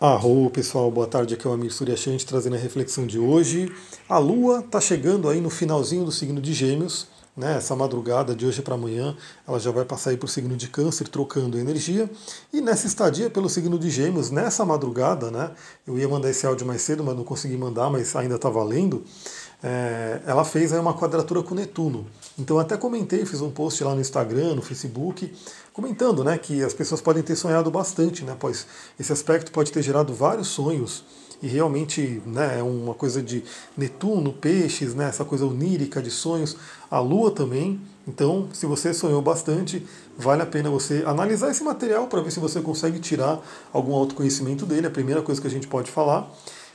Arro, pessoal, boa tarde. Aqui é o Amir Suryashanti trazendo a reflexão de hoje. A Lua está chegando aí no finalzinho do signo de Gêmeos, né? Essa madrugada de hoje para amanhã, ela já vai passar para o signo de Câncer, trocando energia. E nessa estadia pelo signo de Gêmeos, nessa madrugada, né? Eu ia mandar esse áudio mais cedo, mas não consegui mandar, mas ainda está valendo. É, ela fez aí uma quadratura com Netuno. Então até comentei, fiz um post lá no Instagram, no Facebook, comentando né, que as pessoas podem ter sonhado bastante, né, pois esse aspecto pode ter gerado vários sonhos e realmente né, é uma coisa de Netuno, peixes, né, essa coisa onírica de sonhos, a Lua também. Então, se você sonhou bastante, vale a pena você analisar esse material para ver se você consegue tirar algum autoconhecimento dele, a primeira coisa que a gente pode falar.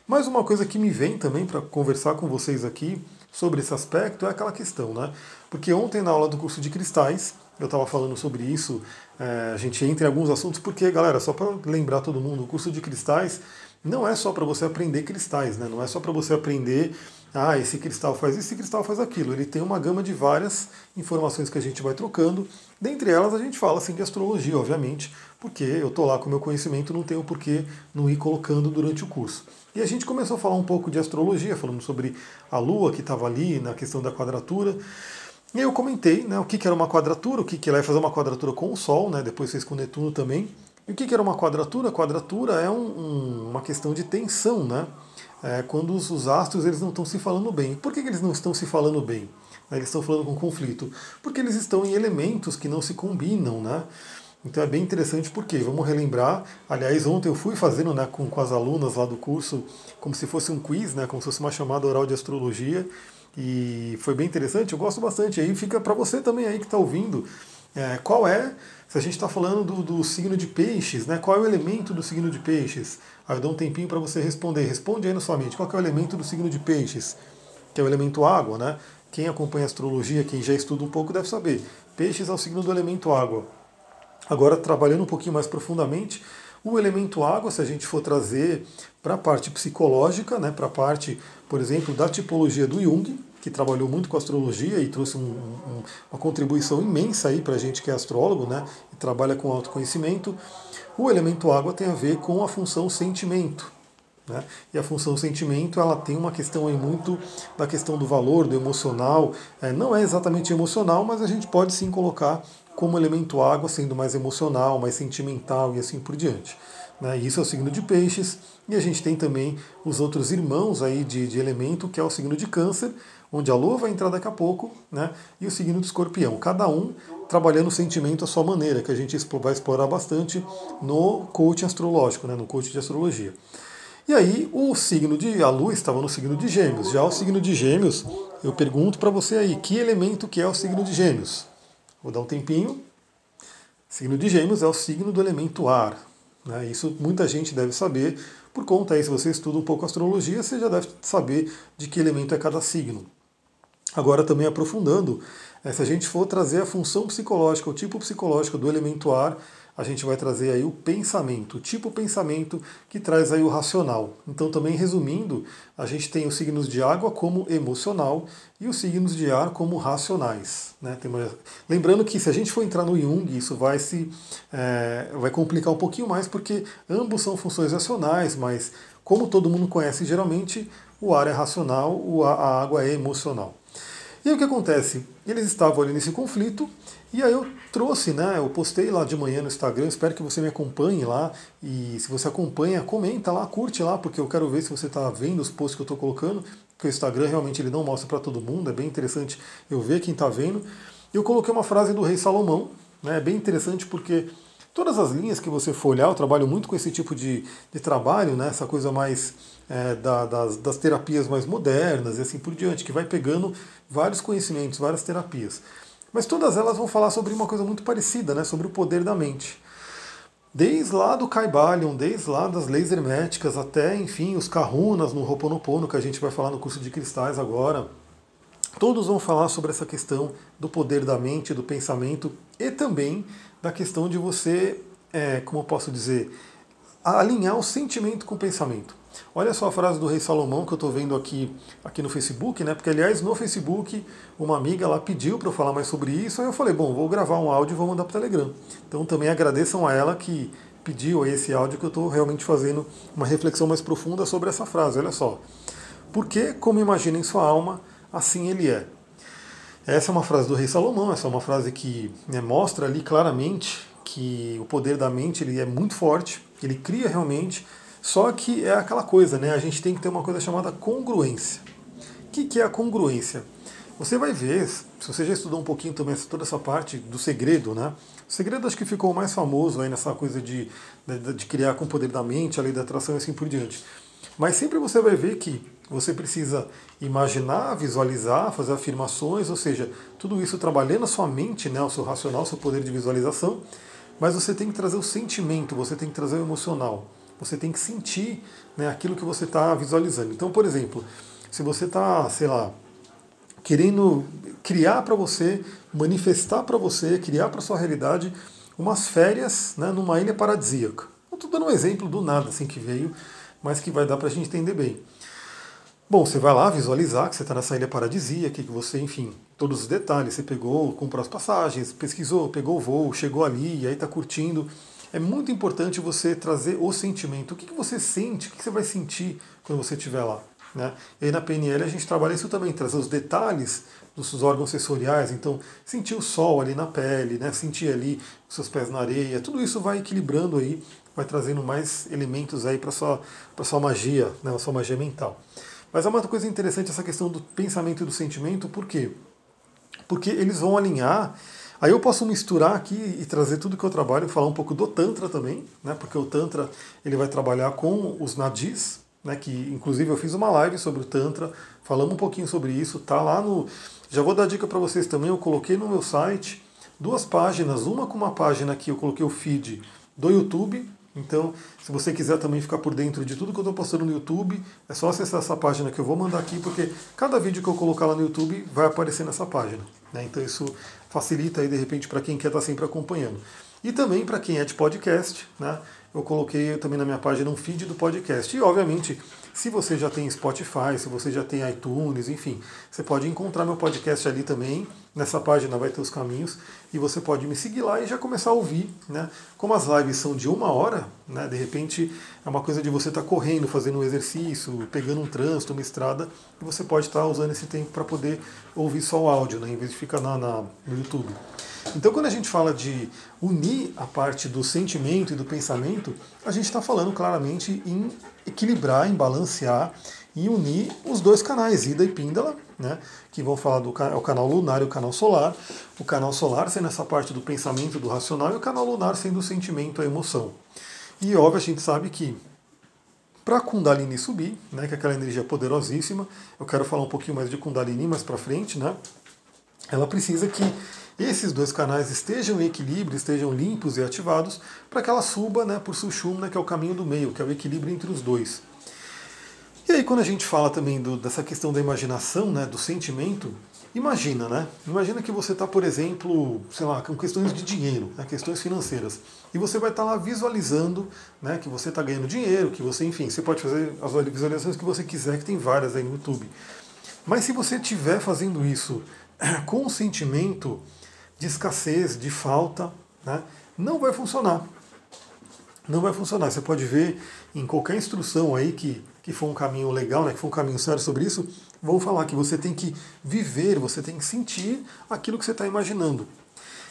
Mas uma coisa que me vem também para conversar com vocês aqui sobre esse aspecto é aquela questão, né? Porque ontem na aula do curso de cristais, eu estava falando sobre isso, é, a gente entra em alguns assuntos, porque, galera, só para lembrar todo mundo, o curso de cristais não é só para você aprender cristais, né? não é só para você aprender, ah, esse cristal faz isso, esse cristal faz aquilo. Ele tem uma gama de várias informações que a gente vai trocando. Dentre elas, a gente fala assim de astrologia, obviamente, porque eu estou lá com o meu conhecimento, não tenho por que não ir colocando durante o curso. E a gente começou a falar um pouco de astrologia, falando sobre a Lua que estava ali na questão da quadratura. E aí eu comentei né, o que, que era uma quadratura, o que, que ela ia fazer uma quadratura com o Sol, né, depois fez com o Netuno também. E o que, era uma quadratura? Quadratura é um, um, uma questão de tensão, né? É quando os, os, astros eles não estão se falando bem. Por que, que eles não estão se falando bem? Eles estão falando com conflito. Porque eles estão em elementos que não se combinam, né? Então é bem interessante porque, vamos relembrar, aliás, ontem eu fui fazendo né, com, com as alunas lá do curso, como se fosse um quiz, né, como se fosse uma chamada oral de astrologia, e foi bem interessante, eu gosto bastante. Aí fica para você também aí que está ouvindo, é, qual é, se a gente está falando do, do, signo de peixes, né, qual é o elemento do signo de peixes? Aí eu dou um tempinho para você responder. Responde aí na sua mente, qual é o elemento do signo de peixes? Que é o elemento água, né? Quem acompanha astrologia, quem já estuda um pouco, deve saber. Peixes é o signo do elemento água. Agora, trabalhando um pouquinho mais profundamente, o elemento água, se a gente for trazer para a parte psicológica, né, para a parte, por exemplo, da tipologia do Jung, que trabalhou muito com astrologia e trouxe um, um, uma contribuição imensa aí para a gente que é astrólogo, né, e trabalha com autoconhecimento, o elemento água tem a ver com a função sentimento. Né? E a função sentimento ela tem uma questão aí muito da questão do valor, do emocional. É, não é exatamente emocional, mas a gente pode sim colocar como elemento água sendo mais emocional, mais sentimental e assim por diante. Né? Isso é o signo de peixes. E a gente tem também os outros irmãos aí de, de elemento, que é o signo de câncer, onde a lua vai entrar daqui a pouco, né? e o signo de escorpião. Cada um trabalhando o sentimento à sua maneira, que a gente vai explorar bastante no coaching astrológico, né? no coaching de astrologia. E aí o signo de a lua estava no signo de gêmeos. Já o signo de gêmeos, eu pergunto para você aí, que elemento que é o signo de gêmeos? Vou dar um tempinho. Signo de gêmeos é o signo do elemento ar. Né? Isso muita gente deve saber, por conta aí, se você estuda um pouco astrologia, você já deve saber de que elemento é cada signo. Agora, também aprofundando, eh, se a gente for trazer a função psicológica, o tipo psicológico do elemento ar, a gente vai trazer aí o pensamento, o tipo pensamento que traz aí o racional. Então, também resumindo, a gente tem os signos de água como emocional e os signos de ar como racionais. Né? Uma... Lembrando que se a gente for entrar no Jung, isso vai se é, vai complicar um pouquinho mais, porque ambos são funções racionais, mas como todo mundo conhece, geralmente o ar é racional, a água é emocional. E aí o que acontece? Eles estavam ali nesse conflito, e aí eu trouxe, né? Eu postei lá de manhã no Instagram, espero que você me acompanhe lá. E se você acompanha, comenta lá, curte lá, porque eu quero ver se você está vendo os posts que eu estou colocando, porque o Instagram realmente ele não mostra para todo mundo, é bem interessante eu ver quem está vendo. Eu coloquei uma frase do rei Salomão, né? É bem interessante porque todas as linhas que você for olhar, eu trabalho muito com esse tipo de, de trabalho, né? essa coisa mais é, da, das, das terapias mais modernas e assim por diante, que vai pegando vários conhecimentos, várias terapias. Mas todas elas vão falar sobre uma coisa muito parecida, né? sobre o poder da mente. Desde lá do Kaibalion, desde lá das leis herméticas, até, enfim, os kahunas no Ho'oponopono, que a gente vai falar no curso de cristais agora, todos vão falar sobre essa questão do poder da mente, do pensamento e também da questão de você, é, como eu posso dizer, alinhar o sentimento com o pensamento. Olha só a frase do rei Salomão que eu estou vendo aqui, aqui no Facebook, né? Porque, aliás, no Facebook, uma amiga lá pediu para eu falar mais sobre isso, aí eu falei, bom, vou gravar um áudio e vou mandar para o Telegram. Então também agradeçam a ela que pediu esse áudio que eu estou realmente fazendo uma reflexão mais profunda sobre essa frase. Olha só. Porque, como imagina em sua alma, assim ele é. Essa é uma frase do rei Salomão, essa é uma frase que né, mostra ali claramente que o poder da mente ele é muito forte, ele cria realmente, só que é aquela coisa, né? A gente tem que ter uma coisa chamada congruência. O que, que é a congruência? Você vai ver, se você já estudou um pouquinho também toda essa parte do segredo, né? O segredo acho que ficou mais famoso aí nessa coisa de, de, de criar com o poder da mente, a lei da atração e assim por diante. Mas sempre você vai ver que você precisa imaginar, visualizar, fazer afirmações, ou seja, tudo isso trabalhando a sua mente, né, o seu racional, o seu poder de visualização, mas você tem que trazer o sentimento, você tem que trazer o emocional, você tem que sentir né, aquilo que você está visualizando. Então, por exemplo, se você está, sei lá, querendo criar para você, manifestar para você, criar para sua realidade umas férias né, numa ilha paradisíaca. Estou dando um exemplo do nada assim que veio, mas que vai dar para a gente entender bem. Bom, você vai lá visualizar que você está nessa ilha paradisíaca, que você, enfim, todos os detalhes, você pegou, comprou as passagens, pesquisou, pegou o voo, chegou ali, e aí está curtindo. É muito importante você trazer o sentimento. O que, que você sente, o que, que você vai sentir quando você estiver lá. Né? E aí na PNL a gente trabalha isso também, trazer os detalhes dos órgãos sensoriais, então sentir o sol ali na pele, né? sentir ali os seus pés na areia, tudo isso vai equilibrando aí vai trazendo mais elementos aí para sua para sua magia, né, a sua magia mental. Mas é uma coisa interessante essa questão do pensamento e do sentimento, por quê? Porque eles vão alinhar. Aí eu posso misturar aqui e trazer tudo que eu trabalho, falar um pouco do Tantra também, né? Porque o Tantra ele vai trabalhar com os nadis, né? Que inclusive eu fiz uma live sobre o Tantra, falamos um pouquinho sobre isso, tá lá no. Já vou dar dica para vocês também, eu coloquei no meu site duas páginas, uma com uma página aqui, eu coloquei o feed do YouTube, então, se você quiser também ficar por dentro de tudo que eu estou postando no YouTube, é só acessar essa página que eu vou mandar aqui, porque cada vídeo que eu colocar lá no YouTube vai aparecer nessa página. Né? Então isso facilita aí de repente para quem quer estar tá sempre acompanhando. E também para quem é de podcast, né? eu coloquei também na minha página um feed do podcast. E obviamente se você já tem Spotify, se você já tem iTunes, enfim, você pode encontrar meu podcast ali também. Nessa página vai ter os caminhos e você pode me seguir lá e já começar a ouvir, né? Como as lives são de uma hora, né? De repente é uma coisa de você estar tá correndo, fazendo um exercício, pegando um trânsito, uma estrada, e você pode estar tá usando esse tempo para poder ouvir só o áudio, né? Em vez de ficar na, na, no YouTube. Então, quando a gente fala de unir a parte do sentimento e do pensamento, a gente está falando claramente em equilibrar, em balancear e unir os dois canais, Ida e Píndala, né, que vão falar do é o canal lunar e o canal solar. O canal solar sendo essa parte do pensamento, do racional, e o canal lunar sendo o sentimento, a emoção. E óbvio, a gente sabe que para Kundalini subir, né, que é aquela energia poderosíssima, eu quero falar um pouquinho mais de Kundalini mais para frente, né, ela precisa que esses dois canais estejam em equilíbrio, estejam limpos e ativados, para que ela suba né, por Sushumna, que é o caminho do meio, que é o equilíbrio entre os dois. E aí quando a gente fala também do, dessa questão da imaginação, né, do sentimento, imagina, né? Imagina que você está, por exemplo, sei lá, com questões de dinheiro, né, questões financeiras, e você vai estar tá lá visualizando, né, que você está ganhando dinheiro, que você, enfim, você pode fazer as visualizações que você quiser, que tem várias aí no YouTube. Mas se você estiver fazendo isso com o sentimento de escassez, de falta, né, não vai funcionar. Não vai funcionar. Você pode ver em qualquer instrução aí que, que for um caminho legal, né, que for um caminho sério sobre isso, vão falar que você tem que viver, você tem que sentir aquilo que você está imaginando.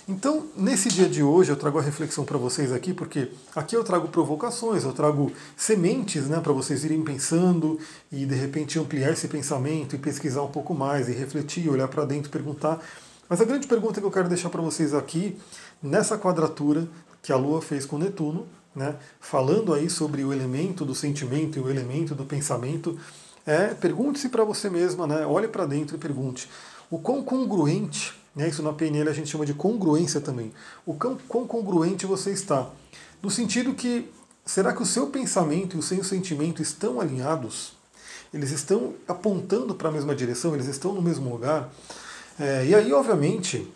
Então, nesse dia de hoje, eu trago a reflexão para vocês aqui, porque aqui eu trago provocações, eu trago sementes né, para vocês irem pensando e de repente ampliar esse pensamento e pesquisar um pouco mais e refletir, olhar para dentro, perguntar mas a grande pergunta que eu quero deixar para vocês aqui, nessa quadratura que a Lua fez com Netuno, né, falando aí sobre o elemento do sentimento e o elemento do pensamento, é pergunte-se para você mesma, né, olhe para dentro e pergunte o quão congruente, né, isso na PNL a gente chama de congruência também, o quão, quão congruente você está. No sentido que, será que o seu pensamento e o seu sentimento estão alinhados? Eles estão apontando para a mesma direção? Eles estão no mesmo lugar? É, e aí, obviamente,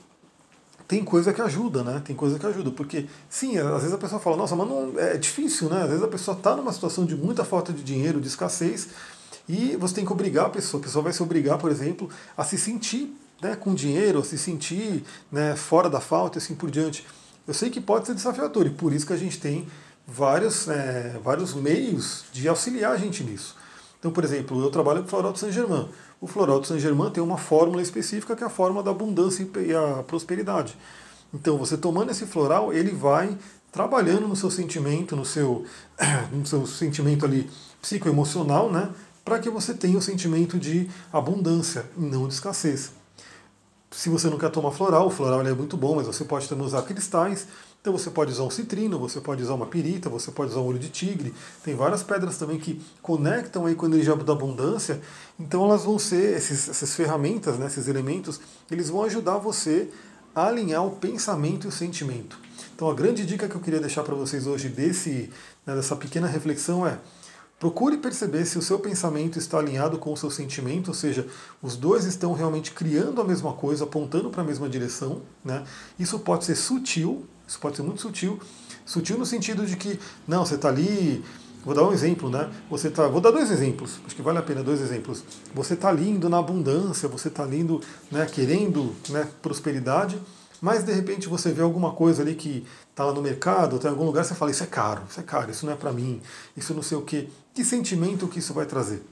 tem coisa que ajuda, né? Tem coisa que ajuda, porque sim, às vezes a pessoa fala, nossa, mas não, é difícil, né? Às vezes a pessoa está numa situação de muita falta de dinheiro, de escassez, e você tem que obrigar a pessoa, a pessoa vai se obrigar, por exemplo, a se sentir né, com dinheiro, a se sentir né, fora da falta e assim por diante. Eu sei que pode ser desafiador, e por isso que a gente tem vários, é, vários meios de auxiliar a gente nisso. Então, por exemplo, eu trabalho com Floral de Saint-Germain. O Floral de Saint-Germain tem uma fórmula específica que é a fórmula da abundância e a prosperidade. Então, você tomando esse floral, ele vai trabalhando no seu sentimento, no seu, no seu sentimento ali psicoemocional, né? Para que você tenha o sentimento de abundância e não de escassez. Se você não quer tomar floral, o floral é muito bom, mas você pode também usar cristais. Então você pode usar um citrino, você pode usar uma pirita, você pode usar um olho de tigre. Tem várias pedras também que conectam aí com a energia da abundância. Então elas vão ser, esses, essas ferramentas, né, esses elementos, eles vão ajudar você a alinhar o pensamento e o sentimento. Então a grande dica que eu queria deixar para vocês hoje desse, né, dessa pequena reflexão é Procure perceber se o seu pensamento está alinhado com o seu sentimento, ou seja, os dois estão realmente criando a mesma coisa, apontando para a mesma direção. Né? Isso pode ser sutil, isso pode ser muito sutil. Sutil no sentido de que, não, você está ali. Vou dar um exemplo, né? Você tá, vou dar dois exemplos, acho que vale a pena dois exemplos. Você está lindo na abundância, você está lindo, né, querendo né, prosperidade, mas de repente você vê alguma coisa ali que está lá no mercado, está em algum lugar, você fala, isso é caro, isso é caro, isso não é para mim, isso não sei o quê. Que sentimento que isso vai trazer?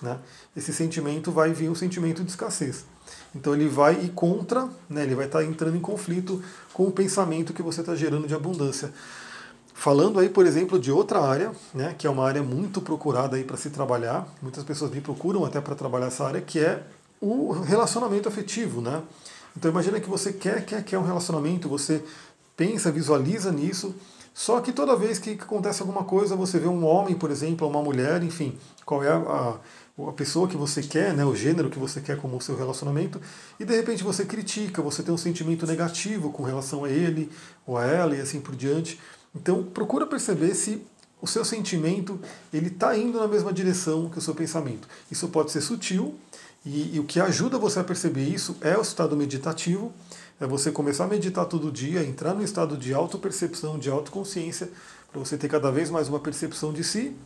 Né? Esse sentimento vai vir um sentimento de escassez. Então ele vai ir contra, né, ele vai estar tá entrando em conflito com o pensamento que você está gerando de abundância. Falando aí, por exemplo, de outra área, né, que é uma área muito procurada aí para se trabalhar, muitas pessoas me procuram até para trabalhar essa área, que é o relacionamento afetivo, né? Então imagina que você quer, quer, quer um relacionamento, você pensa, visualiza nisso, só que toda vez que acontece alguma coisa, você vê um homem, por exemplo, uma mulher, enfim, qual é a, a pessoa que você quer, né, o gênero que você quer como o seu relacionamento, e de repente você critica, você tem um sentimento negativo com relação a ele ou a ela e assim por diante. Então procura perceber se o seu sentimento ele está indo na mesma direção que o seu pensamento. Isso pode ser sutil e, e o que ajuda você a perceber isso é o estado meditativo, é você começar a meditar todo dia, entrar no estado de autopercepção, de autoconsciência, para você ter cada vez mais uma percepção de si.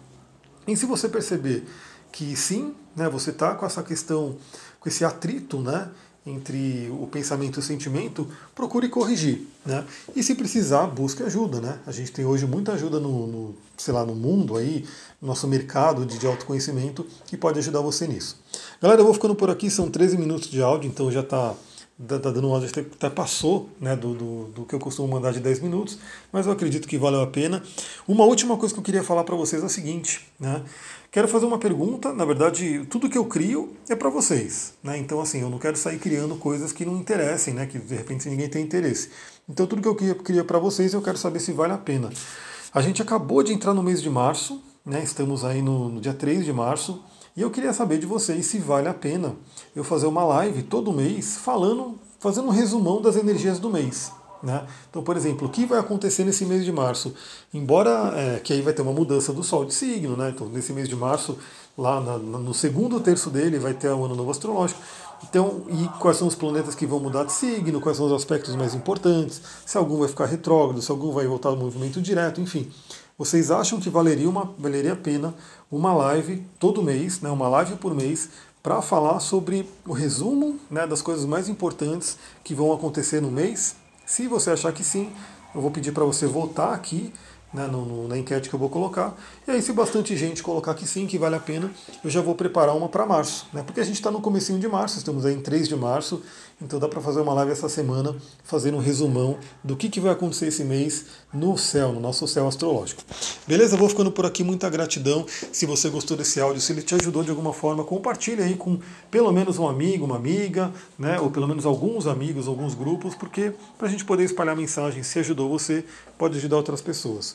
E se você perceber que sim, né, você está com essa questão, com esse atrito né, entre o pensamento e o sentimento, procure corrigir. Né? E se precisar, busque ajuda. Né? A gente tem hoje muita ajuda no, no sei lá, no mundo aí, no nosso mercado de, de autoconhecimento, que pode ajudar você nisso. Galera, eu vou ficando por aqui, são 13 minutos de áudio, então já está dando um áudio, até passou né, do, do, do, que eu costumo mandar de 10 minutos, mas eu acredito que valeu a pena. Uma última coisa que eu queria falar para vocês é a seguinte, né? Quero fazer uma pergunta, na verdade, tudo que eu crio é para vocês, né? Então, assim, eu não quero sair criando coisas que não interessem, né? Que de repente ninguém tem interesse. Então, tudo que eu crio para vocês, eu quero saber se vale a pena. A gente acabou de entrar no mês de março, né? Estamos aí no, no dia 3 de março, e eu queria saber de vocês se vale a pena eu fazer uma live todo mês falando, fazendo um resumão das energias do mês. Né? Então, por exemplo, o que vai acontecer nesse mês de março? Embora é, que aí vai ter uma mudança do Sol de signo, né? então nesse mês de março, lá na, no segundo terço dele, vai ter o ano novo astrológico. Então, e quais são os planetas que vão mudar de signo, quais são os aspectos mais importantes, se algum vai ficar retrógrado, se algum vai voltar ao movimento direto, enfim. Vocês acham que valeria, uma, valeria a pena uma live todo mês, né, uma live por mês, para falar sobre o resumo né, das coisas mais importantes que vão acontecer no mês? Se você achar que sim, eu vou pedir para você voltar aqui né, no, no, na enquete que eu vou colocar. E aí, se bastante gente colocar que sim, que vale a pena, eu já vou preparar uma para março. Né, porque a gente está no comecinho de março, estamos aí em 3 de março, então dá para fazer uma live essa semana, fazendo um resumão do que, que vai acontecer esse mês no céu, no nosso céu astrológico. Beleza? Vou ficando por aqui, muita gratidão. Se você gostou desse áudio, se ele te ajudou de alguma forma, compartilhe aí com pelo menos um amigo, uma amiga, né, ou pelo menos alguns amigos, alguns grupos, porque para a gente poder espalhar mensagem, se ajudou você, pode ajudar outras pessoas.